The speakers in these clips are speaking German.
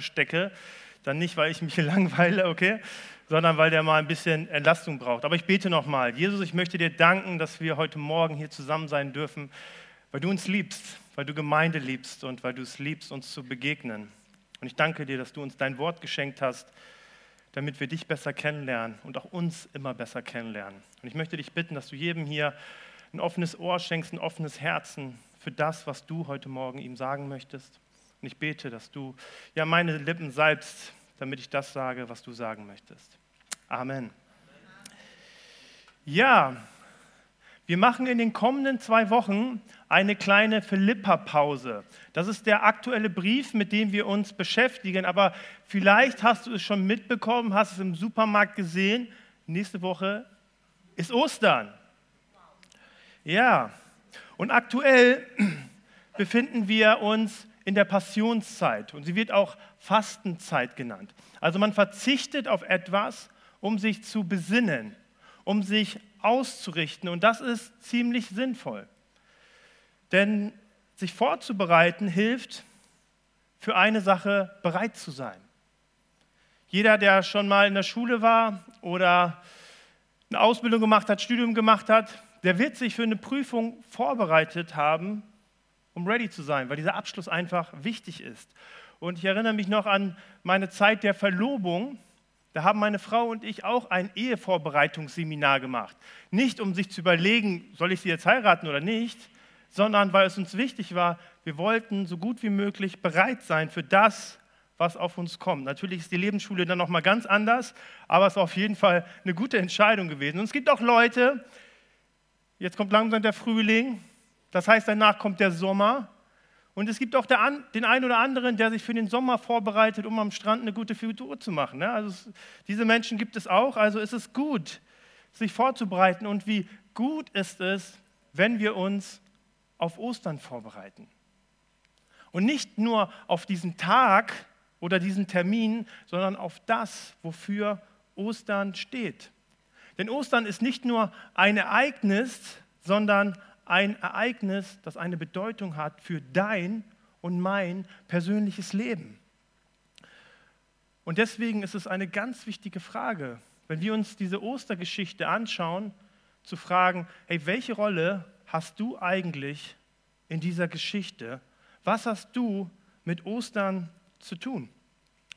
stecke. Dann nicht, weil ich mich langweile, okay, sondern weil der mal ein bisschen Entlastung braucht. Aber ich bete nochmal. Jesus, ich möchte dir danken, dass wir heute Morgen hier zusammen sein dürfen, weil du uns liebst, weil du Gemeinde liebst und weil du es liebst, uns zu begegnen. Und ich danke dir, dass du uns dein Wort geschenkt hast, damit wir dich besser kennenlernen und auch uns immer besser kennenlernen. Und ich möchte dich bitten, dass du jedem hier ein offenes Ohr schenkst, ein offenes Herzen für das, was du heute Morgen ihm sagen möchtest. Und ich bete, dass du ja meine Lippen salbst, damit ich das sage, was du sagen möchtest. Amen. Ja, wir machen in den kommenden zwei Wochen eine kleine Philippa-Pause. Das ist der aktuelle Brief, mit dem wir uns beschäftigen. Aber vielleicht hast du es schon mitbekommen, hast es im Supermarkt gesehen. Nächste Woche ist Ostern. Ja, und aktuell befinden wir uns in der Passionszeit und sie wird auch Fastenzeit genannt. Also man verzichtet auf etwas, um sich zu besinnen, um sich auszurichten und das ist ziemlich sinnvoll. Denn sich vorzubereiten hilft, für eine Sache bereit zu sein. Jeder, der schon mal in der Schule war oder eine Ausbildung gemacht hat, Studium gemacht hat, der wird sich für eine Prüfung vorbereitet haben, um ready zu sein, weil dieser Abschluss einfach wichtig ist. Und ich erinnere mich noch an meine Zeit der Verlobung. Da haben meine Frau und ich auch ein Ehevorbereitungsseminar gemacht. Nicht um sich zu überlegen, soll ich sie jetzt heiraten oder nicht, sondern weil es uns wichtig war, wir wollten so gut wie möglich bereit sein für das, was auf uns kommt. Natürlich ist die Lebensschule dann nochmal ganz anders, aber es ist auf jeden Fall eine gute Entscheidung gewesen. Und es gibt auch Leute, jetzt kommt langsam der Frühling, das heißt, danach kommt der Sommer. Und es gibt auch den einen oder anderen, der sich für den Sommer vorbereitet, um am Strand eine gute Figur zu machen. Ne? Also es, diese Menschen gibt es auch. Also ist es gut, sich vorzubereiten. Und wie gut ist es, wenn wir uns auf Ostern vorbereiten. Und nicht nur auf diesen Tag oder diesen Termin, sondern auf das, wofür Ostern steht. Denn Ostern ist nicht nur ein Ereignis, sondern ein Ereignis, das eine Bedeutung hat für dein und mein persönliches Leben. Und deswegen ist es eine ganz wichtige Frage, wenn wir uns diese Ostergeschichte anschauen, zu fragen, hey, welche Rolle hast du eigentlich in dieser Geschichte? Was hast du mit Ostern zu tun?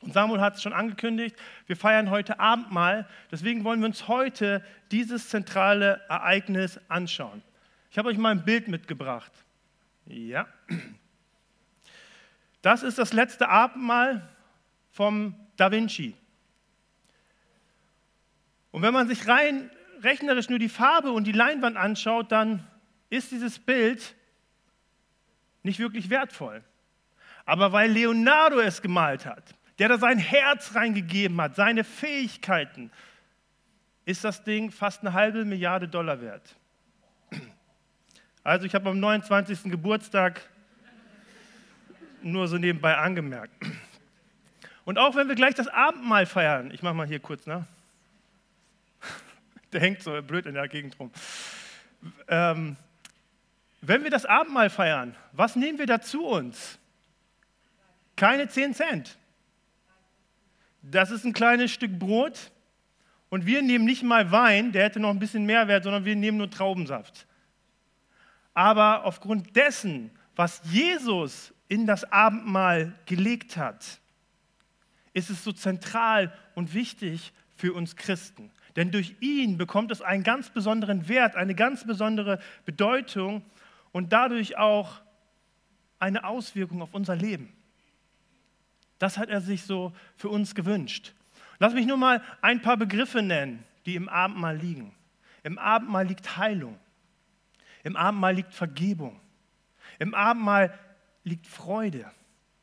Und Samuel hat es schon angekündigt, wir feiern heute Abendmahl, deswegen wollen wir uns heute dieses zentrale Ereignis anschauen. Ich habe euch mal ein Bild mitgebracht. Ja. Das ist das letzte Abendmahl vom Da Vinci. Und wenn man sich rein rechnerisch nur die Farbe und die Leinwand anschaut, dann ist dieses Bild nicht wirklich wertvoll. Aber weil Leonardo es gemalt hat, der da sein Herz reingegeben hat, seine Fähigkeiten, ist das Ding fast eine halbe Milliarde Dollar wert. Also ich habe am 29. Geburtstag nur so nebenbei angemerkt. Und auch wenn wir gleich das Abendmahl feiern, ich mache mal hier kurz, ne? Der hängt so blöd in der Gegend rum. Ähm, wenn wir das Abendmahl feiern, was nehmen wir da zu uns? Keine 10 Cent. Das ist ein kleines Stück Brot und wir nehmen nicht mal Wein, der hätte noch ein bisschen mehr Wert, sondern wir nehmen nur Traubensaft. Aber aufgrund dessen, was Jesus in das Abendmahl gelegt hat, ist es so zentral und wichtig für uns Christen. Denn durch ihn bekommt es einen ganz besonderen Wert, eine ganz besondere Bedeutung und dadurch auch eine Auswirkung auf unser Leben. Das hat er sich so für uns gewünscht. Lass mich nur mal ein paar Begriffe nennen, die im Abendmahl liegen. Im Abendmahl liegt Heilung. Im Abendmahl liegt Vergebung. Im Abendmahl liegt Freude,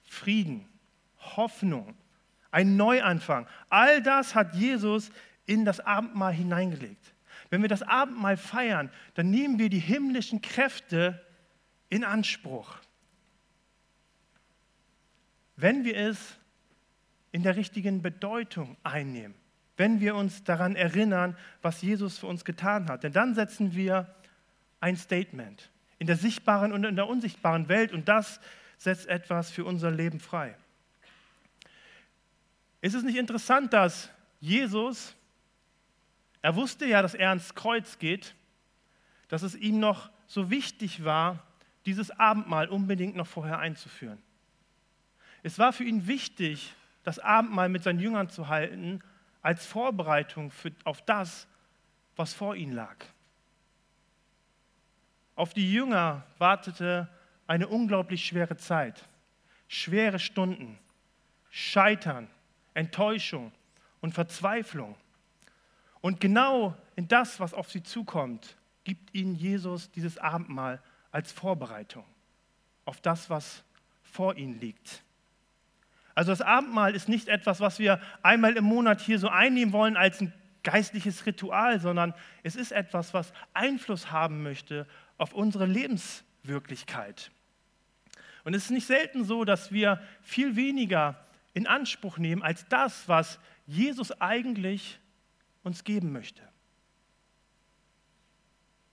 Frieden, Hoffnung, ein Neuanfang. All das hat Jesus in das Abendmahl hineingelegt. Wenn wir das Abendmahl feiern, dann nehmen wir die himmlischen Kräfte in Anspruch. Wenn wir es in der richtigen Bedeutung einnehmen, wenn wir uns daran erinnern, was Jesus für uns getan hat, denn dann setzen wir ein Statement in der sichtbaren und in der unsichtbaren Welt und das setzt etwas für unser Leben frei. Ist es nicht interessant, dass Jesus, er wusste ja, dass er ans Kreuz geht, dass es ihm noch so wichtig war, dieses Abendmahl unbedingt noch vorher einzuführen. Es war für ihn wichtig, das Abendmahl mit seinen Jüngern zu halten, als Vorbereitung für, auf das, was vor ihnen lag. Auf die Jünger wartete eine unglaublich schwere Zeit, schwere Stunden, Scheitern, Enttäuschung und Verzweiflung. Und genau in das, was auf sie zukommt, gibt ihnen Jesus dieses Abendmahl als Vorbereitung auf das, was vor ihnen liegt. Also das Abendmahl ist nicht etwas, was wir einmal im Monat hier so einnehmen wollen als ein geistliches Ritual, sondern es ist etwas, was Einfluss haben möchte auf unsere Lebenswirklichkeit. Und es ist nicht selten so, dass wir viel weniger in Anspruch nehmen als das, was Jesus eigentlich uns geben möchte.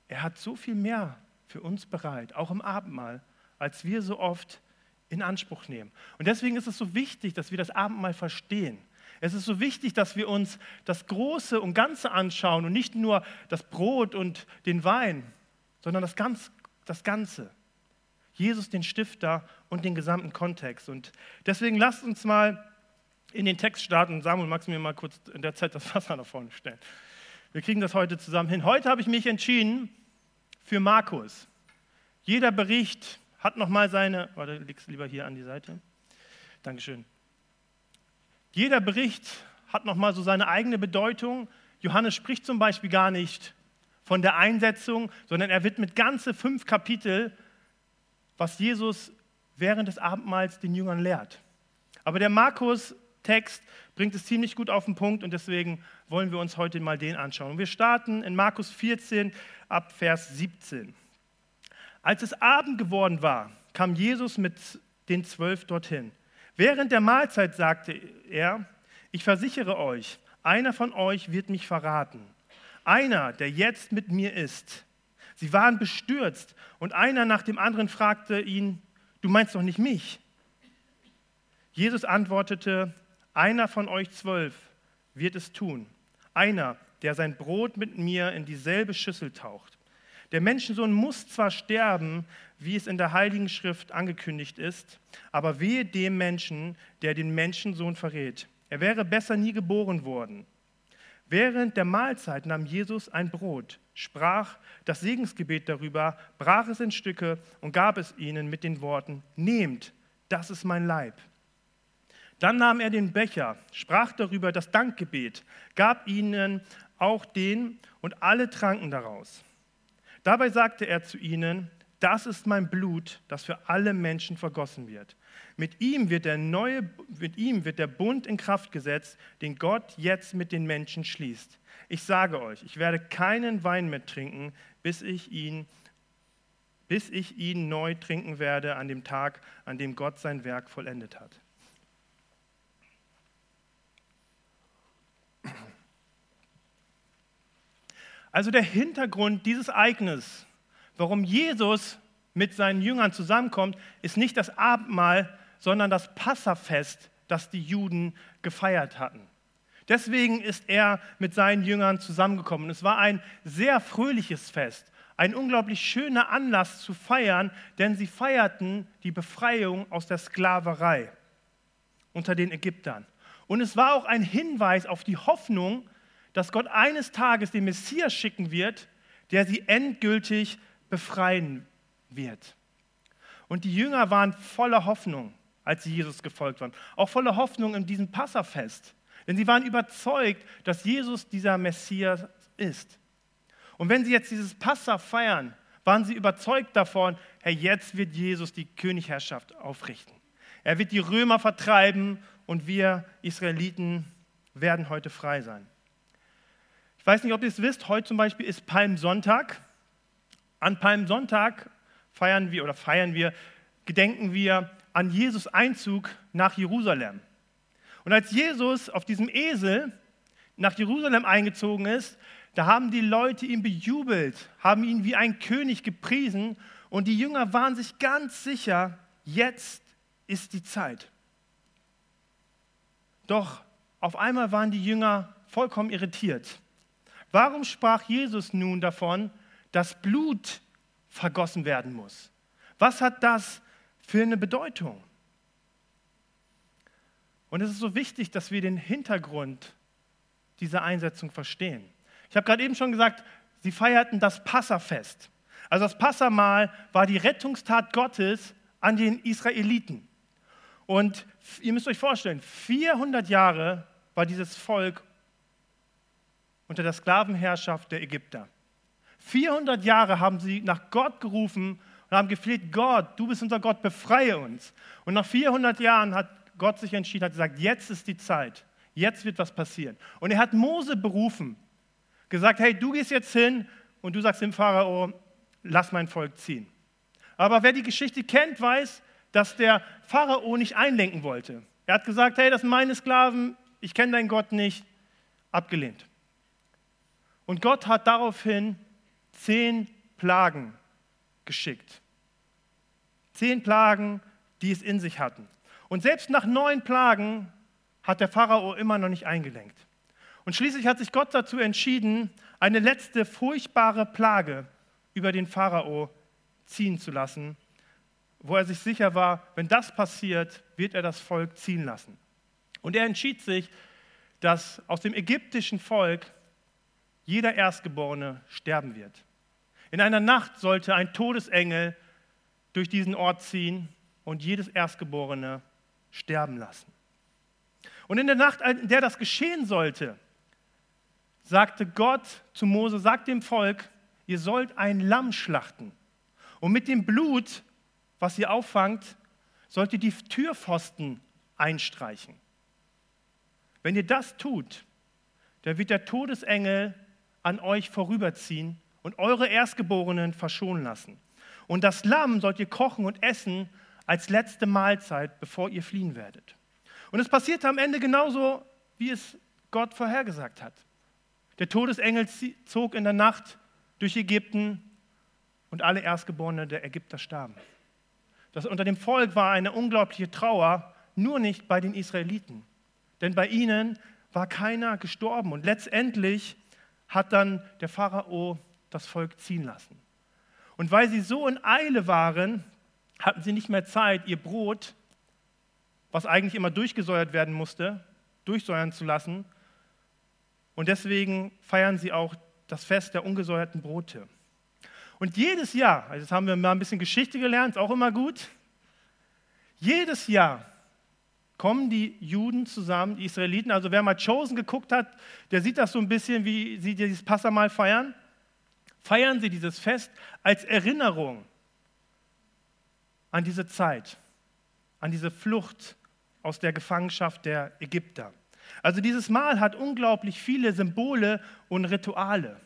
Er hat so viel mehr für uns bereit, auch im Abendmahl, als wir so oft in Anspruch nehmen. Und deswegen ist es so wichtig, dass wir das Abendmahl verstehen. Es ist so wichtig, dass wir uns das Große und Ganze anschauen und nicht nur das Brot und den Wein, sondern das, ganz, das Ganze. Jesus, den Stifter und den gesamten Kontext. Und deswegen lasst uns mal in den Text starten. Samuel, magst du mir mal kurz in der Zeit das Wasser nach vorne stellen? Wir kriegen das heute zusammen hin. Heute habe ich mich entschieden für Markus. Jeder Bericht hat nochmal seine, oder legst lieber hier an die Seite? Dankeschön. Jeder Bericht hat nochmal so seine eigene Bedeutung. Johannes spricht zum Beispiel gar nicht von der Einsetzung, sondern er widmet ganze fünf Kapitel, was Jesus während des Abendmahls den Jüngern lehrt. Aber der Markus-Text bringt es ziemlich gut auf den Punkt und deswegen wollen wir uns heute mal den anschauen. Wir starten in Markus 14 ab Vers 17. Als es Abend geworden war, kam Jesus mit den Zwölf dorthin. Während der Mahlzeit sagte er, ich versichere euch, einer von euch wird mich verraten. Einer, der jetzt mit mir ist. Sie waren bestürzt und einer nach dem anderen fragte ihn, du meinst doch nicht mich? Jesus antwortete, einer von euch zwölf wird es tun. Einer, der sein Brot mit mir in dieselbe Schüssel taucht. Der Menschensohn muss zwar sterben, wie es in der Heiligen Schrift angekündigt ist, aber wehe dem Menschen, der den Menschensohn verrät. Er wäre besser nie geboren worden. Während der Mahlzeit nahm Jesus ein Brot, sprach das Segensgebet darüber, brach es in Stücke und gab es ihnen mit den Worten, nehmt, das ist mein Leib. Dann nahm er den Becher, sprach darüber das Dankgebet, gab ihnen auch den und alle tranken daraus. Dabei sagte er zu ihnen, das ist mein Blut, das für alle Menschen vergossen wird. Mit ihm wird der neue, mit ihm wird der Bund in Kraft gesetzt, den Gott jetzt mit den Menschen schließt. Ich sage euch, ich werde keinen Wein mehr trinken, bis ich ihn, bis ich ihn neu trinken werde an dem Tag, an dem Gott sein Werk vollendet hat. Also der Hintergrund dieses Ereignisses, warum Jesus mit seinen Jüngern zusammenkommt, ist nicht das Abendmahl, sondern das Passafest, das die Juden gefeiert hatten. Deswegen ist er mit seinen Jüngern zusammengekommen. Es war ein sehr fröhliches Fest, ein unglaublich schöner Anlass zu feiern, denn sie feierten die Befreiung aus der Sklaverei unter den Ägyptern. Und es war auch ein Hinweis auf die Hoffnung, dass Gott eines Tages den Messias schicken wird, der sie endgültig befreien wird. Und die Jünger waren voller Hoffnung, als sie Jesus gefolgt waren. Auch voller Hoffnung in diesem Passafest. Denn sie waren überzeugt, dass Jesus dieser Messias ist. Und wenn sie jetzt dieses Passa feiern, waren sie überzeugt davon, Herr, jetzt wird Jesus die Königherrschaft aufrichten. Er wird die Römer vertreiben und wir Israeliten werden heute frei sein. Ich weiß nicht, ob ihr es wisst, heute zum Beispiel ist Palmsonntag. An Palmsonntag feiern wir oder feiern wir, gedenken wir an Jesus Einzug nach Jerusalem. Und als Jesus auf diesem Esel nach Jerusalem eingezogen ist, da haben die Leute ihn bejubelt, haben ihn wie ein König gepriesen und die Jünger waren sich ganz sicher, jetzt ist die Zeit. Doch auf einmal waren die Jünger vollkommen irritiert. Warum sprach Jesus nun davon, dass Blut vergossen werden muss? Was hat das für eine Bedeutung? Und es ist so wichtig, dass wir den Hintergrund dieser Einsetzung verstehen. Ich habe gerade eben schon gesagt, sie feierten das Passafest. Also das Passamal war die Rettungstat Gottes an den Israeliten. Und ihr müsst euch vorstellen, 400 Jahre war dieses Volk unter der Sklavenherrschaft der Ägypter. 400 Jahre haben sie nach Gott gerufen und haben gefleht, Gott, du bist unser Gott, befreie uns. Und nach 400 Jahren hat Gott sich entschieden, hat gesagt, jetzt ist die Zeit, jetzt wird was passieren. Und er hat Mose berufen, gesagt, hey, du gehst jetzt hin und du sagst dem Pharao, lass mein Volk ziehen. Aber wer die Geschichte kennt, weiß, dass der Pharao nicht einlenken wollte. Er hat gesagt, hey, das sind meine Sklaven, ich kenne deinen Gott nicht, abgelehnt. Und Gott hat daraufhin zehn Plagen geschickt. Zehn Plagen, die es in sich hatten. Und selbst nach neun Plagen hat der Pharao immer noch nicht eingelenkt. Und schließlich hat sich Gott dazu entschieden, eine letzte furchtbare Plage über den Pharao ziehen zu lassen, wo er sich sicher war, wenn das passiert, wird er das Volk ziehen lassen. Und er entschied sich, dass aus dem ägyptischen Volk jeder Erstgeborene sterben wird. In einer Nacht sollte ein Todesengel durch diesen Ort ziehen und jedes Erstgeborene sterben lassen. Und in der Nacht, in der das geschehen sollte, sagte Gott zu Mose, sagt dem Volk, ihr sollt ein Lamm schlachten. Und mit dem Blut, was ihr auffangt, sollt ihr die Türpfosten einstreichen. Wenn ihr das tut, dann wird der Todesengel an euch vorüberziehen und eure Erstgeborenen verschonen lassen. Und das Lamm sollt ihr kochen und essen als letzte Mahlzeit, bevor ihr fliehen werdet. Und es passierte am Ende genauso, wie es Gott vorhergesagt hat. Der Todesengel zog in der Nacht durch Ägypten und alle Erstgeborenen der Ägypter starben. Das unter dem Volk war eine unglaubliche Trauer, nur nicht bei den Israeliten. Denn bei ihnen war keiner gestorben. Und letztendlich hat dann der Pharao das Volk ziehen lassen. Und weil sie so in Eile waren, hatten sie nicht mehr Zeit, ihr Brot, was eigentlich immer durchgesäuert werden musste, durchsäuern zu lassen. Und deswegen feiern sie auch das Fest der ungesäuerten Brote. Und jedes Jahr, also jetzt haben wir mal ein bisschen Geschichte gelernt, ist auch immer gut, jedes Jahr kommen die Juden zusammen, die Israeliten. Also wer mal Chosen geguckt hat, der sieht das so ein bisschen, wie sie dieses Passamal feiern. Feiern sie dieses Fest als Erinnerung an diese Zeit, an diese Flucht aus der Gefangenschaft der Ägypter. Also dieses Mahl hat unglaublich viele Symbole und Rituale.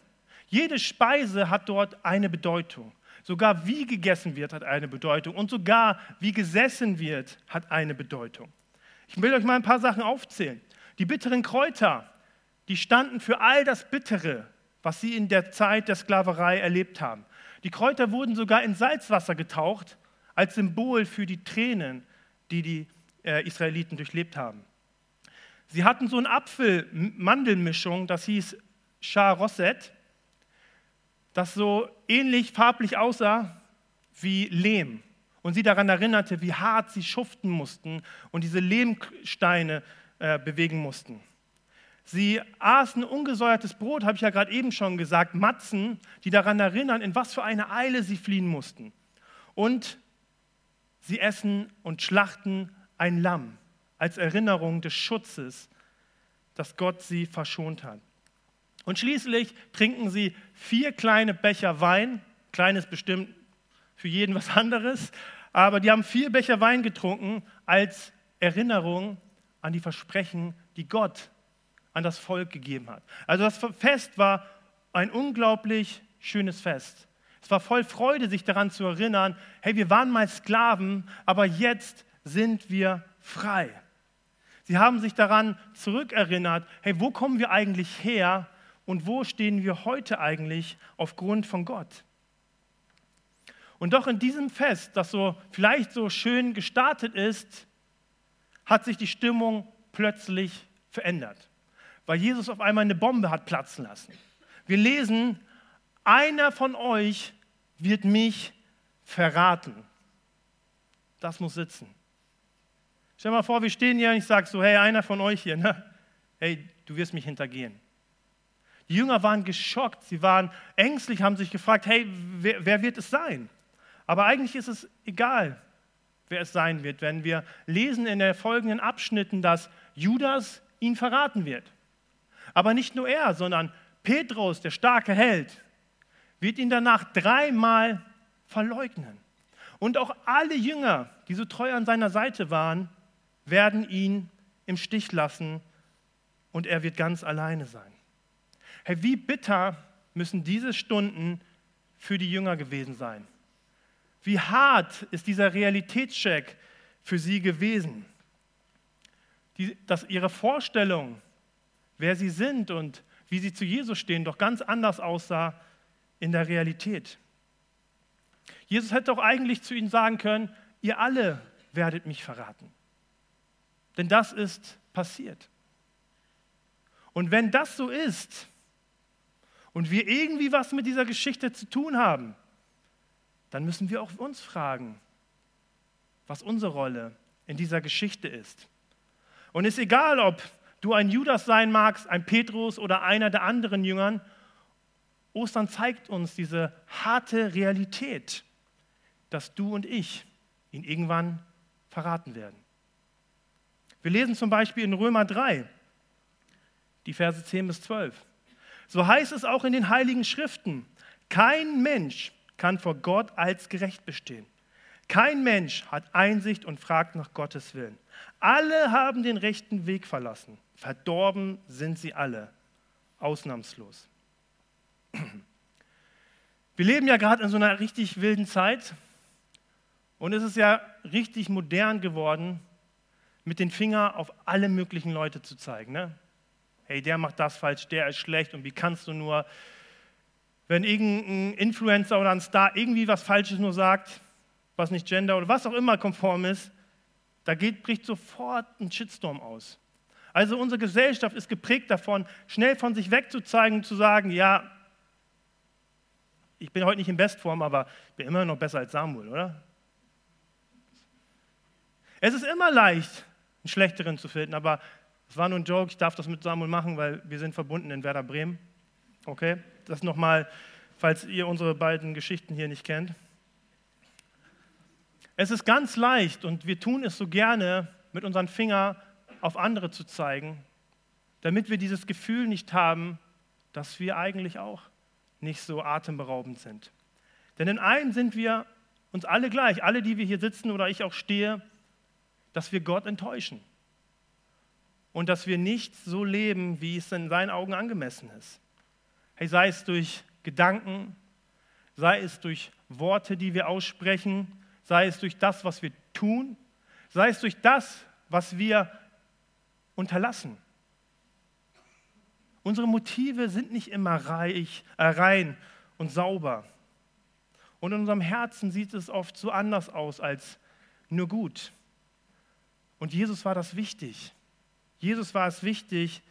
Jede Speise hat dort eine Bedeutung. Sogar wie gegessen wird, hat eine Bedeutung. Und sogar wie gesessen wird, hat eine Bedeutung. Ich will euch mal ein paar Sachen aufzählen. Die bitteren Kräuter, die standen für all das Bittere, was sie in der Zeit der Sklaverei erlebt haben. Die Kräuter wurden sogar in Salzwasser getaucht, als Symbol für die Tränen, die die äh, Israeliten durchlebt haben. Sie hatten so eine Apfel-Mandelmischung, das hieß Charosset, das so ähnlich farblich aussah wie Lehm und sie daran erinnerte, wie hart sie schuften mussten und diese Lehmsteine äh, bewegen mussten. Sie aßen ungesäuertes Brot, habe ich ja gerade eben schon gesagt, Matzen, die daran erinnern, in was für eine Eile sie fliehen mussten. Und sie essen und schlachten ein Lamm als Erinnerung des Schutzes, dass Gott sie verschont hat. Und schließlich trinken sie vier kleine Becher Wein, kleines bestimmt für jeden was anderes, aber die haben vier Becher Wein getrunken als Erinnerung an die Versprechen, die Gott an das Volk gegeben hat. Also das Fest war ein unglaublich schönes Fest. Es war voll Freude, sich daran zu erinnern, hey, wir waren mal Sklaven, aber jetzt sind wir frei. Sie haben sich daran zurückerinnert, hey, wo kommen wir eigentlich her und wo stehen wir heute eigentlich aufgrund von Gott? Und doch in diesem Fest, das so vielleicht so schön gestartet ist, hat sich die Stimmung plötzlich verändert, weil Jesus auf einmal eine Bombe hat platzen lassen. Wir lesen, einer von euch wird mich verraten. Das muss sitzen. Stell dir mal vor, wir stehen hier und ich sage so, hey, einer von euch hier, ne? hey, du wirst mich hintergehen. Die Jünger waren geschockt, sie waren ängstlich, haben sich gefragt, hey, wer, wer wird es sein? Aber eigentlich ist es egal, wer es sein wird, wenn wir lesen in den folgenden Abschnitten, dass Judas ihn verraten wird. Aber nicht nur er, sondern Petrus, der starke Held, wird ihn danach dreimal verleugnen. Und auch alle Jünger, die so treu an seiner Seite waren, werden ihn im Stich lassen und er wird ganz alleine sein. Hey, wie bitter müssen diese Stunden für die Jünger gewesen sein? Wie hart ist dieser Realitätscheck für sie gewesen? Die, dass ihre Vorstellung, wer sie sind und wie sie zu Jesus stehen, doch ganz anders aussah in der Realität. Jesus hätte auch eigentlich zu ihnen sagen können, ihr alle werdet mich verraten. Denn das ist passiert. Und wenn das so ist und wir irgendwie was mit dieser Geschichte zu tun haben, dann müssen wir auch uns fragen, was unsere Rolle in dieser Geschichte ist. Und es ist egal, ob du ein Judas sein magst, ein Petrus oder einer der anderen Jüngern, Ostern zeigt uns diese harte Realität, dass du und ich ihn irgendwann verraten werden. Wir lesen zum Beispiel in Römer 3, die Verse 10 bis 12. So heißt es auch in den heiligen Schriften, kein Mensch kann vor Gott als gerecht bestehen. Kein Mensch hat Einsicht und fragt nach Gottes Willen. Alle haben den rechten Weg verlassen. Verdorben sind sie alle, ausnahmslos. Wir leben ja gerade in so einer richtig wilden Zeit und es ist ja richtig modern geworden, mit den Finger auf alle möglichen Leute zu zeigen. Ne? Hey, der macht das falsch, der ist schlecht und wie kannst du nur, wenn irgendein Influencer oder ein Star irgendwie was Falsches nur sagt, was nicht gender oder was auch immer konform ist, da geht, bricht sofort ein Shitstorm aus. Also unsere Gesellschaft ist geprägt davon, schnell von sich wegzuzeigen und zu sagen, ja, ich bin heute nicht in Bestform, aber ich bin immer noch besser als Samuel, oder? Es ist immer leicht, einen schlechteren zu finden. Aber es war nur ein Joke, ich darf das mit Samuel machen, weil wir sind verbunden in Werder Bremen. Okay, das nochmal, falls ihr unsere beiden Geschichten hier nicht kennt. Es ist ganz leicht und wir tun es so gerne, mit unseren Fingern auf andere zu zeigen, damit wir dieses Gefühl nicht haben, dass wir eigentlich auch nicht so atemberaubend sind. Denn in einem sind wir uns alle gleich, alle, die wir hier sitzen oder ich auch stehe, dass wir Gott enttäuschen und dass wir nicht so leben, wie es in seinen Augen angemessen ist. Hey, sei es durch Gedanken, sei es durch Worte, die wir aussprechen, sei es durch das, was wir tun, sei es durch das, was wir unterlassen. Unsere Motive sind nicht immer reich, äh, rein und sauber. Und in unserem Herzen sieht es oft so anders aus als nur gut. Und Jesus war das wichtig. Jesus war es wichtig,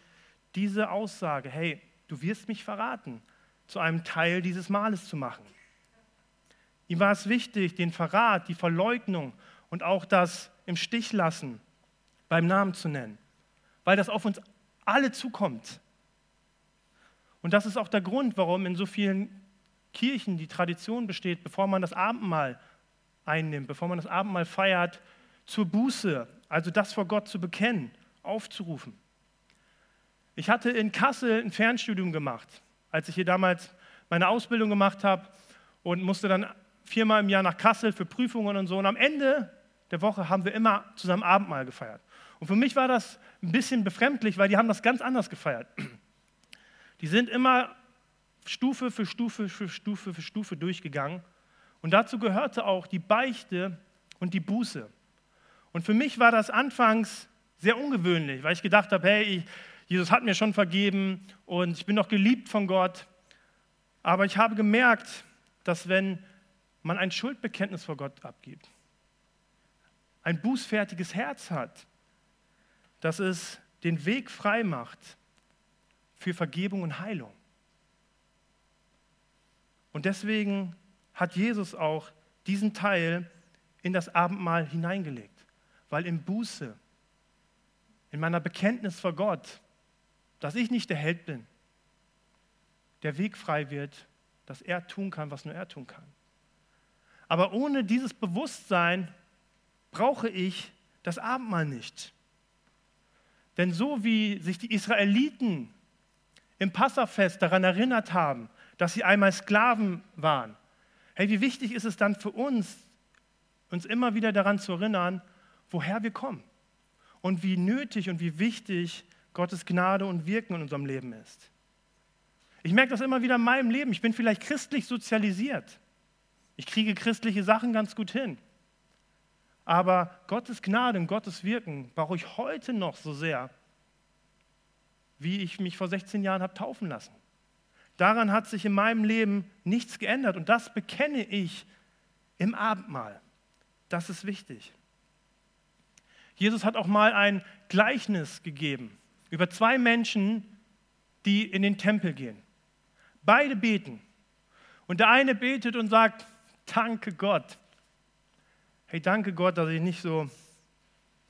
diese Aussage, hey, du wirst mich verraten, zu einem Teil dieses Mahles zu machen. Ihm war es wichtig, den Verrat, die Verleugnung und auch das im Stich lassen beim Namen zu nennen, weil das auf uns alle zukommt. Und das ist auch der Grund, warum in so vielen Kirchen die Tradition besteht, bevor man das Abendmahl einnimmt, bevor man das Abendmahl feiert, zur Buße, also das vor Gott zu bekennen, aufzurufen. Ich hatte in Kassel ein Fernstudium gemacht, als ich hier damals meine Ausbildung gemacht habe und musste dann viermal im Jahr nach Kassel für Prüfungen und so. Und am Ende der Woche haben wir immer zusammen Abendmahl gefeiert. Und für mich war das ein bisschen befremdlich, weil die haben das ganz anders gefeiert. Die sind immer Stufe für Stufe für Stufe für Stufe durchgegangen. Und dazu gehörte auch die Beichte und die Buße. Und für mich war das anfangs sehr ungewöhnlich, weil ich gedacht habe, hey, Jesus hat mir schon vergeben und ich bin noch geliebt von Gott. Aber ich habe gemerkt, dass wenn man ein Schuldbekenntnis vor Gott abgibt, ein bußfertiges Herz hat, dass es den Weg frei macht für Vergebung und Heilung. Und deswegen hat Jesus auch diesen Teil in das Abendmahl hineingelegt, weil in Buße, in meiner Bekenntnis vor Gott, dass ich nicht der Held bin, der Weg frei wird, dass er tun kann, was nur er tun kann. Aber ohne dieses Bewusstsein brauche ich das Abendmahl nicht. Denn so wie sich die Israeliten im Passafest daran erinnert haben, dass sie einmal Sklaven waren, hey, wie wichtig ist es dann für uns, uns immer wieder daran zu erinnern, woher wir kommen und wie nötig und wie wichtig Gottes Gnade und Wirken in unserem Leben ist. Ich merke das immer wieder in meinem Leben. Ich bin vielleicht christlich sozialisiert. Ich kriege christliche Sachen ganz gut hin. Aber Gottes Gnade und Gottes Wirken brauche ich heute noch so sehr, wie ich mich vor 16 Jahren habe taufen lassen. Daran hat sich in meinem Leben nichts geändert und das bekenne ich im Abendmahl. Das ist wichtig. Jesus hat auch mal ein Gleichnis gegeben über zwei Menschen, die in den Tempel gehen. Beide beten. Und der eine betet und sagt, danke Gott. Hey, danke Gott, dass ich nicht so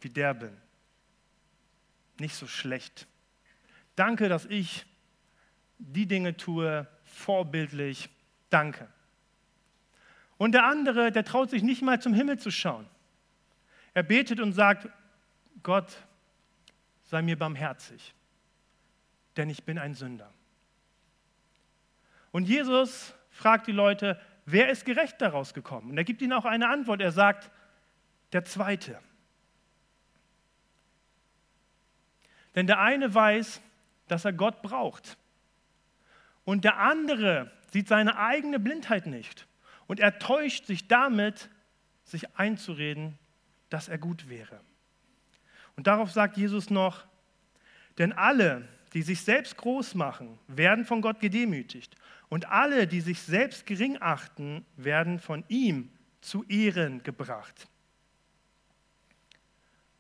wie der bin. Nicht so schlecht. Danke, dass ich die Dinge tue, vorbildlich. Danke. Und der andere, der traut sich nicht mal zum Himmel zu schauen. Er betet und sagt, Gott, sei mir barmherzig, denn ich bin ein Sünder. Und Jesus fragt die Leute, wer ist gerecht daraus gekommen? Und er gibt ihnen auch eine Antwort. Er sagt, der Zweite. Denn der eine weiß, dass er Gott braucht. Und der andere sieht seine eigene Blindheit nicht. Und er täuscht sich damit, sich einzureden, dass er gut wäre. Und darauf sagt Jesus noch, denn alle, die sich selbst groß machen, werden von Gott gedemütigt. Und alle, die sich selbst gering achten, werden von ihm zu Ehren gebracht.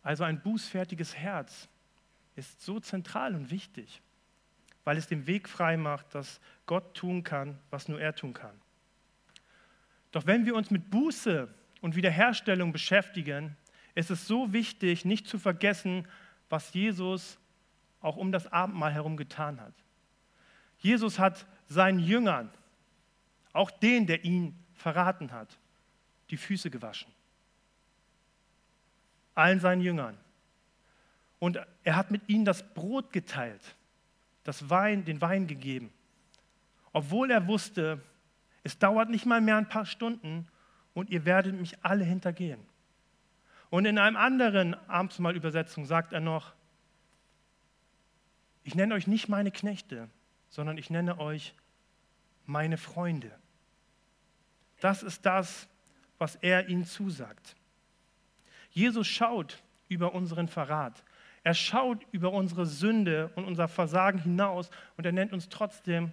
Also ein bußfertiges Herz ist so zentral und wichtig, weil es den Weg frei macht, dass Gott tun kann, was nur er tun kann. Doch wenn wir uns mit Buße und Wiederherstellung beschäftigen, ist es so wichtig, nicht zu vergessen, was Jesus auch um das Abendmahl herum getan hat. Jesus hat seinen Jüngern, auch den, der ihn verraten hat, die Füße gewaschen. Allen seinen Jüngern. Und er hat mit ihnen das Brot geteilt, das Wein, den Wein gegeben. Obwohl er wusste, es dauert nicht mal mehr ein paar Stunden und ihr werdet mich alle hintergehen. Und in einem anderen Abendsmahl-Übersetzung sagt er noch, ich nenne euch nicht meine Knechte, sondern ich nenne euch meine Freunde. Das ist das, was er ihnen zusagt. Jesus schaut über unseren Verrat. Er schaut über unsere Sünde und unser Versagen hinaus und er nennt uns trotzdem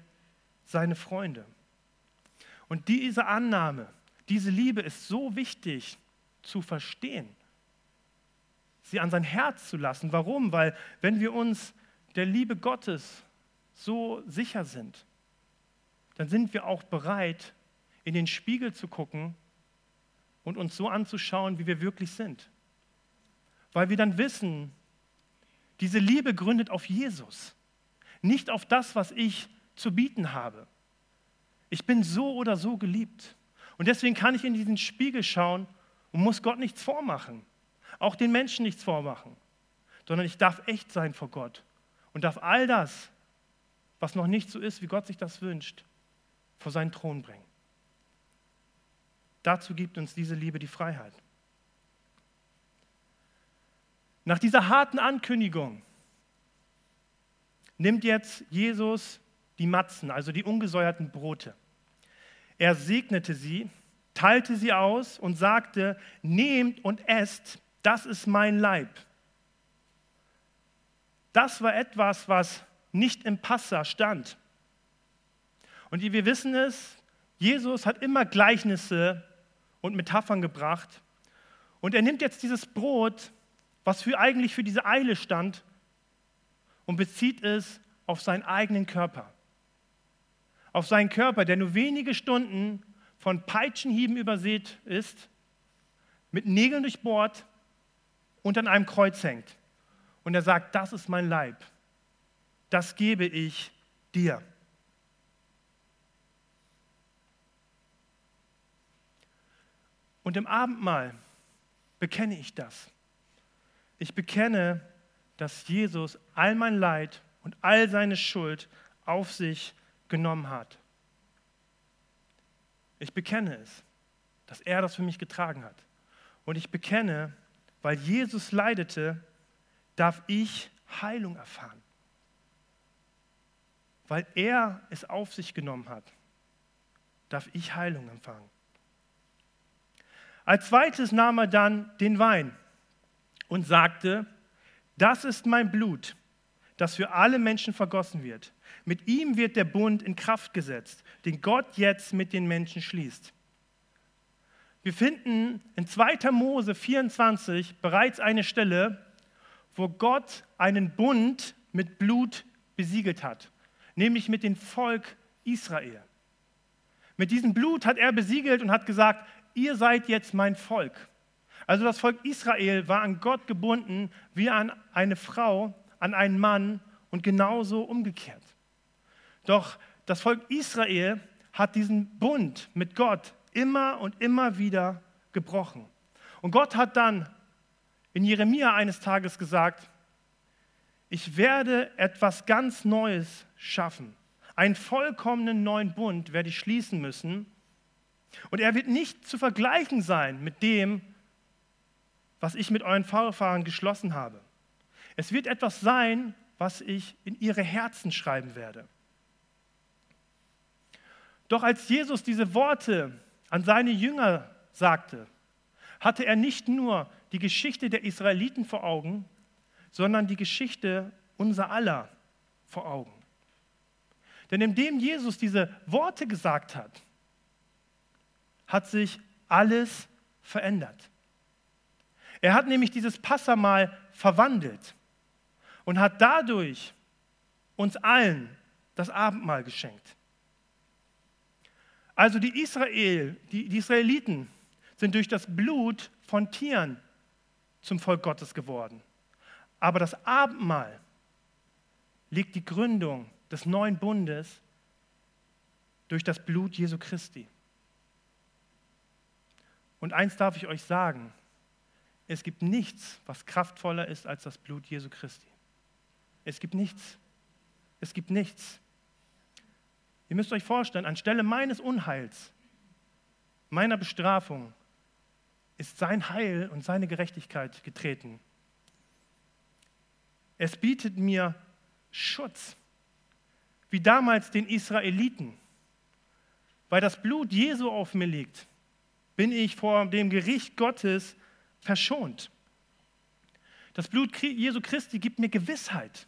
seine Freunde. Und diese Annahme, diese Liebe ist so wichtig zu verstehen, sie an sein Herz zu lassen. Warum? Weil wenn wir uns der Liebe Gottes so sicher sind, dann sind wir auch bereit, in den Spiegel zu gucken und uns so anzuschauen, wie wir wirklich sind. Weil wir dann wissen, diese Liebe gründet auf Jesus, nicht auf das, was ich zu bieten habe. Ich bin so oder so geliebt. Und deswegen kann ich in diesen Spiegel schauen und muss Gott nichts vormachen, auch den Menschen nichts vormachen, sondern ich darf echt sein vor Gott und darf all das, was noch nicht so ist, wie Gott sich das wünscht, vor seinen Thron bringen. Dazu gibt uns diese Liebe die Freiheit. Nach dieser harten Ankündigung nimmt jetzt Jesus die Matzen, also die ungesäuerten Brote. Er segnete sie, teilte sie aus und sagte, nehmt und esst, das ist mein Leib. Das war etwas, was nicht im Passa stand. Und wir wissen es, Jesus hat immer Gleichnisse und Metaphern gebracht. Und er nimmt jetzt dieses Brot, was für eigentlich für diese Eile stand, und bezieht es auf seinen eigenen Körper. Auf seinen Körper, der nur wenige Stunden von Peitschenhieben übersät ist, mit Nägeln durchbohrt und an einem Kreuz hängt. Und er sagt, das ist mein Leib, das gebe ich dir. Und im Abendmahl bekenne ich das. Ich bekenne, dass Jesus all mein Leid und all seine Schuld auf sich genommen hat. Ich bekenne es, dass er das für mich getragen hat. Und ich bekenne, weil Jesus leidete, darf ich Heilung erfahren. Weil er es auf sich genommen hat, darf ich Heilung empfangen. Als zweites nahm er dann den Wein und sagte, das ist mein Blut, das für alle Menschen vergossen wird. Mit ihm wird der Bund in Kraft gesetzt, den Gott jetzt mit den Menschen schließt. Wir finden in 2. Mose 24 bereits eine Stelle, wo Gott einen Bund mit Blut besiegelt hat, nämlich mit dem Volk Israel. Mit diesem Blut hat er besiegelt und hat gesagt, ihr seid jetzt mein Volk. Also das Volk Israel war an Gott gebunden wie an eine Frau, an einen Mann und genauso umgekehrt. Doch das Volk Israel hat diesen Bund mit Gott immer und immer wieder gebrochen. Und Gott hat dann in Jeremia eines Tages gesagt, ich werde etwas ganz Neues schaffen. Einen vollkommenen neuen Bund werde ich schließen müssen. Und er wird nicht zu vergleichen sein mit dem, was ich mit euren Vorfahren geschlossen habe. Es wird etwas sein, was ich in ihre Herzen schreiben werde. Doch als Jesus diese Worte an seine Jünger sagte, hatte er nicht nur die Geschichte der Israeliten vor Augen, sondern die Geschichte unser aller vor Augen. Denn indem Jesus diese Worte gesagt hat, hat sich alles verändert. Er hat nämlich dieses Passamal verwandelt und hat dadurch uns allen das Abendmahl geschenkt. Also die, Israel, die, die Israeliten sind durch das Blut von Tieren zum Volk Gottes geworden. Aber das Abendmahl legt die Gründung des neuen Bundes durch das Blut Jesu Christi. Und eins darf ich euch sagen, es gibt nichts, was kraftvoller ist als das Blut Jesu Christi. Es gibt nichts. Es gibt nichts. Ihr müsst euch vorstellen, anstelle meines Unheils, meiner Bestrafung, ist sein Heil und seine Gerechtigkeit getreten. Es bietet mir Schutz, wie damals den Israeliten. Weil das Blut Jesu auf mir liegt, bin ich vor dem Gericht Gottes verschont. Das Blut Jesu Christi gibt mir Gewissheit.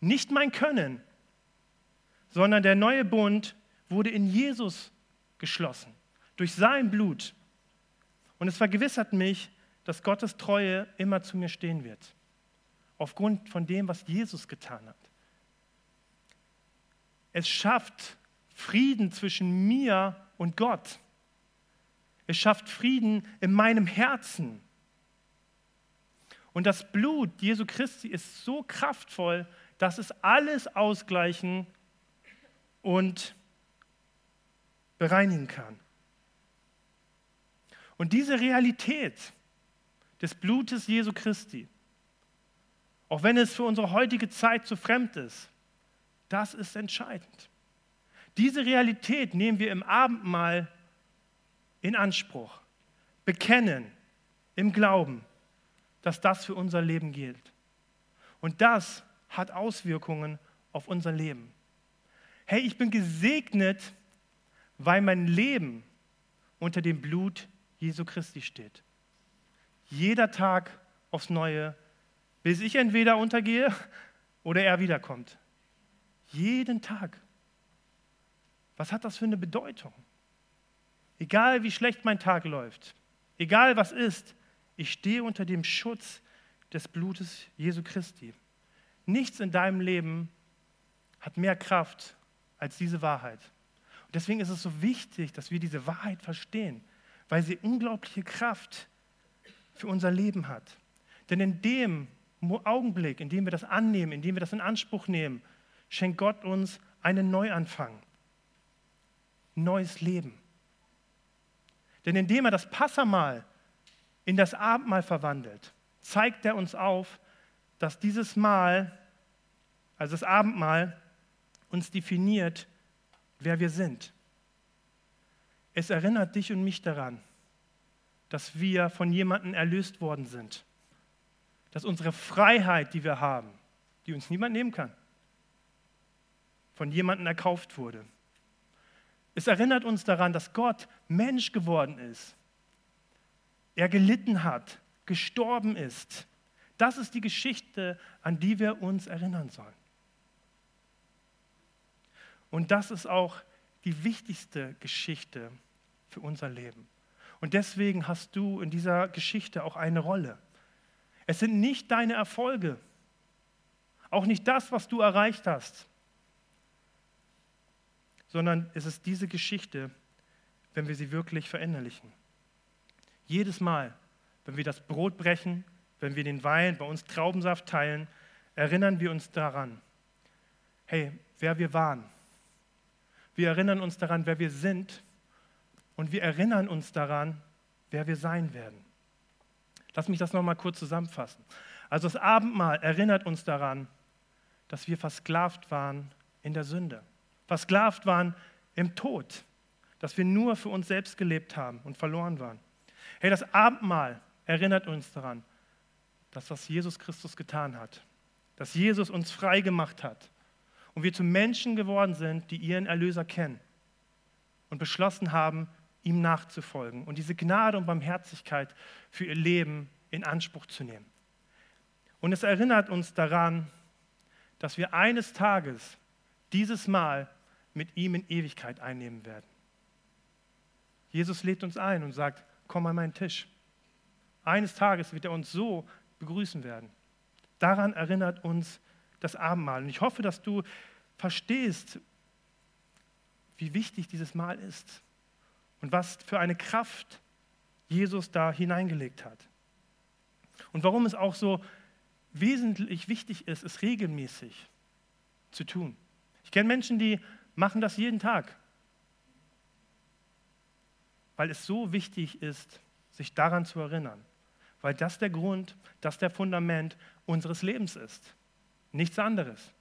Nicht mein Können, sondern der neue Bund wurde in Jesus geschlossen, durch sein Blut. Und es vergewissert mich, dass Gottes Treue immer zu mir stehen wird, aufgrund von dem, was Jesus getan hat. Es schafft Frieden zwischen mir und Gott. Es schafft Frieden in meinem Herzen. Und das Blut Jesu Christi ist so kraftvoll, dass es alles ausgleichen und bereinigen kann. Und diese Realität des Blutes Jesu Christi, auch wenn es für unsere heutige Zeit zu fremd ist, das ist entscheidend. Diese Realität nehmen wir im Abendmahl in Anspruch, bekennen im Glauben, dass das für unser Leben gilt. Und das hat Auswirkungen auf unser Leben hey, ich bin gesegnet, weil mein Leben unter dem Blut Jesu Christi steht. Jeder Tag aufs Neue, bis ich entweder untergehe oder er wiederkommt. Jeden Tag. Was hat das für eine Bedeutung? Egal wie schlecht mein Tag läuft, egal was ist, ich stehe unter dem Schutz des Blutes Jesu Christi. nichts in deinem Leben hat mehr Kraft als diese Wahrheit. Und deswegen ist es so wichtig, dass wir diese Wahrheit verstehen, weil sie unglaubliche Kraft für unser Leben hat. Denn in dem Augenblick, in dem wir das annehmen, in dem wir das in Anspruch nehmen, schenkt Gott uns einen Neuanfang, neues Leben. Denn indem er das Passamal in das Abendmahl verwandelt, zeigt er uns auf, dass dieses Mal, also das Abendmahl, uns definiert, wer wir sind. Es erinnert dich und mich daran, dass wir von jemandem erlöst worden sind. Dass unsere Freiheit, die wir haben, die uns niemand nehmen kann, von jemandem erkauft wurde. Es erinnert uns daran, dass Gott Mensch geworden ist. Er gelitten hat, gestorben ist. Das ist die Geschichte, an die wir uns erinnern sollen. Und das ist auch die wichtigste Geschichte für unser Leben. Und deswegen hast du in dieser Geschichte auch eine Rolle. Es sind nicht deine Erfolge, auch nicht das, was du erreicht hast, sondern es ist diese Geschichte, wenn wir sie wirklich verinnerlichen. Jedes Mal, wenn wir das Brot brechen, wenn wir den Wein, bei uns Traubensaft teilen, erinnern wir uns daran, hey, wer wir waren. Wir erinnern uns daran, wer wir sind und wir erinnern uns daran, wer wir sein werden. Lass mich das nochmal kurz zusammenfassen. Also das Abendmahl erinnert uns daran, dass wir versklavt waren in der Sünde, versklavt waren im Tod, dass wir nur für uns selbst gelebt haben und verloren waren. Hey, das Abendmahl erinnert uns daran, dass was Jesus Christus getan hat, dass Jesus uns frei gemacht hat und wir zu Menschen geworden sind, die ihren Erlöser kennen und beschlossen haben, ihm nachzufolgen und diese Gnade und Barmherzigkeit für ihr Leben in Anspruch zu nehmen. Und es erinnert uns daran, dass wir eines Tages dieses Mal mit ihm in Ewigkeit einnehmen werden. Jesus lädt uns ein und sagt, komm an meinen Tisch. Eines Tages wird er uns so begrüßen werden. Daran erinnert uns das Abendmahl. Und ich hoffe, dass du verstehst, wie wichtig dieses Mahl ist und was für eine Kraft Jesus da hineingelegt hat. Und warum es auch so wesentlich wichtig ist, es regelmäßig zu tun. Ich kenne Menschen, die machen das jeden Tag, weil es so wichtig ist, sich daran zu erinnern, weil das der Grund, das der Fundament unseres Lebens ist. Nichts anderes.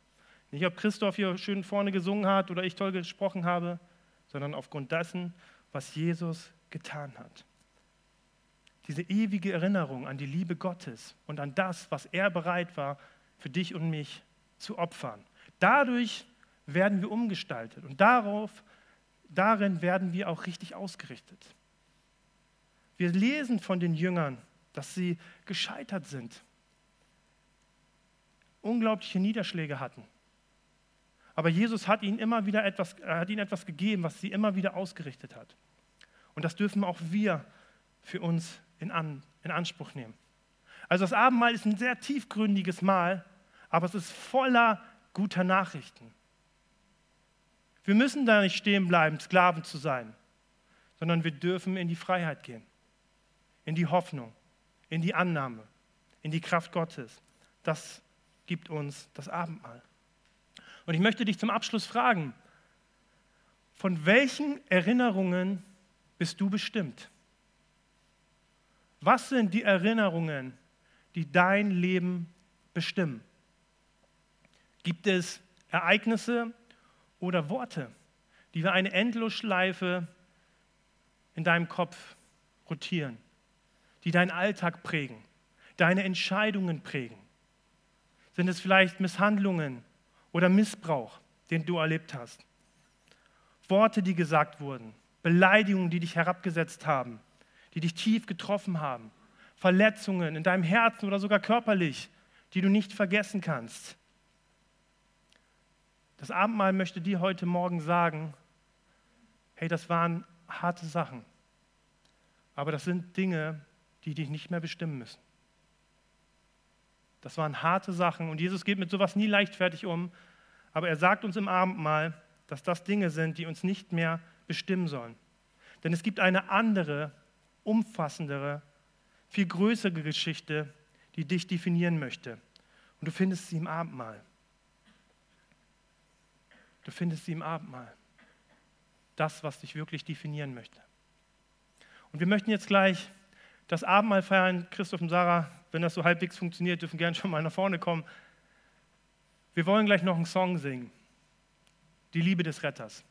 Nicht, ob Christoph hier schön vorne gesungen hat oder ich toll gesprochen habe, sondern aufgrund dessen, was Jesus getan hat. Diese ewige Erinnerung an die Liebe Gottes und an das, was er bereit war, für dich und mich zu opfern. Dadurch werden wir umgestaltet und darauf, darin werden wir auch richtig ausgerichtet. Wir lesen von den Jüngern, dass sie gescheitert sind, unglaubliche Niederschläge hatten. Aber Jesus hat ihnen immer wieder etwas, hat ihnen etwas gegeben, was sie immer wieder ausgerichtet hat. Und das dürfen auch wir für uns in, An, in Anspruch nehmen. Also das Abendmahl ist ein sehr tiefgründiges Mahl, aber es ist voller guter Nachrichten. Wir müssen da nicht stehen bleiben, Sklaven zu sein, sondern wir dürfen in die Freiheit gehen, in die Hoffnung, in die Annahme, in die Kraft Gottes. Das gibt uns das Abendmahl. Und ich möchte dich zum Abschluss fragen, von welchen Erinnerungen bist du bestimmt? Was sind die Erinnerungen, die dein Leben bestimmen? Gibt es Ereignisse oder Worte, die wie eine Endlosschleife in deinem Kopf rotieren, die deinen Alltag prägen, deine Entscheidungen prägen? Sind es vielleicht Misshandlungen oder Missbrauch, den du erlebt hast? Worte, die gesagt wurden, Beleidigungen, die dich herabgesetzt haben, die dich tief getroffen haben, Verletzungen in deinem Herzen oder sogar körperlich, die du nicht vergessen kannst. Das Abendmahl möchte dir heute Morgen sagen, hey, das waren harte Sachen, aber das sind Dinge, die dich nicht mehr bestimmen müssen. Das waren harte Sachen und Jesus geht mit sowas nie leichtfertig um. Aber er sagt uns im Abendmahl, dass das Dinge sind, die uns nicht mehr bestimmen sollen. Denn es gibt eine andere, umfassendere, viel größere Geschichte, die dich definieren möchte. Und du findest sie im Abendmahl. Du findest sie im Abendmahl. Das, was dich wirklich definieren möchte. Und wir möchten jetzt gleich das Abendmahl feiern. Christoph und Sarah, wenn das so halbwegs funktioniert, dürfen gerne schon mal nach vorne kommen. Wir wollen gleich noch einen Song singen. Die Liebe des Retters.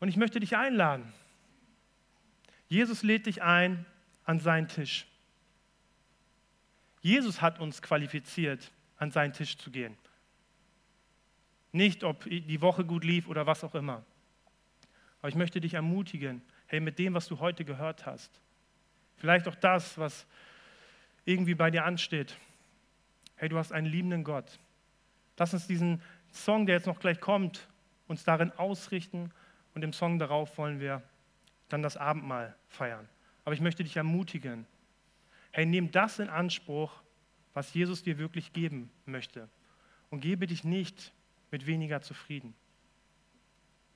Und ich möchte dich einladen. Jesus lädt dich ein an seinen Tisch. Jesus hat uns qualifiziert, an seinen Tisch zu gehen. Nicht, ob die Woche gut lief oder was auch immer. Aber ich möchte dich ermutigen, hey, mit dem, was du heute gehört hast, vielleicht auch das, was irgendwie bei dir ansteht, hey, du hast einen liebenden Gott. Lass uns diesen Song, der jetzt noch gleich kommt, uns darin ausrichten und im Song darauf wollen wir dann das Abendmahl feiern. Aber ich möchte dich ermutigen, hey, nimm das in Anspruch, was Jesus dir wirklich geben möchte. Und gebe dich nicht mit weniger zufrieden.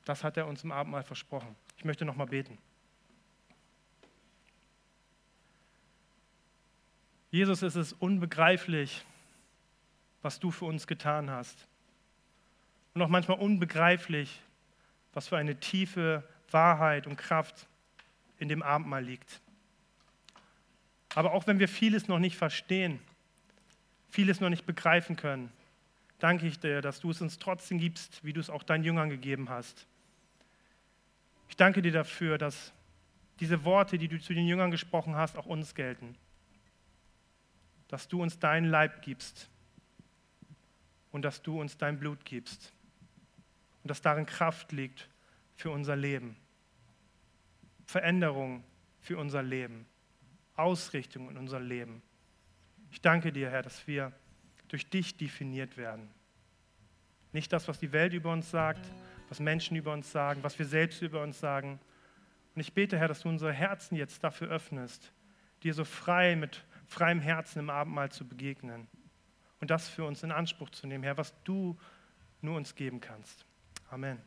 Das hat er uns im Abendmahl versprochen. Ich möchte noch mal beten. Jesus, es ist unbegreiflich, was du für uns getan hast. Und auch manchmal unbegreiflich, was für eine tiefe Wahrheit und Kraft in dem Abendmahl liegt. Aber auch wenn wir vieles noch nicht verstehen, vieles noch nicht begreifen können, danke ich dir, dass du es uns trotzdem gibst, wie du es auch deinen Jüngern gegeben hast. Ich danke dir dafür, dass diese Worte, die du zu den Jüngern gesprochen hast, auch uns gelten. Dass du uns deinen Leib gibst und dass du uns dein Blut gibst und dass darin Kraft liegt für unser Leben. Veränderung für unser Leben, Ausrichtung in unser Leben. Ich danke dir, Herr, dass wir durch dich definiert werden. Nicht das, was die Welt über uns sagt, was Menschen über uns sagen, was wir selbst über uns sagen. Und ich bete, Herr, dass du unsere Herzen jetzt dafür öffnest, dir so frei mit freiem Herzen im Abendmahl zu begegnen und das für uns in Anspruch zu nehmen, Herr, was du nur uns geben kannst. Amen. Amen.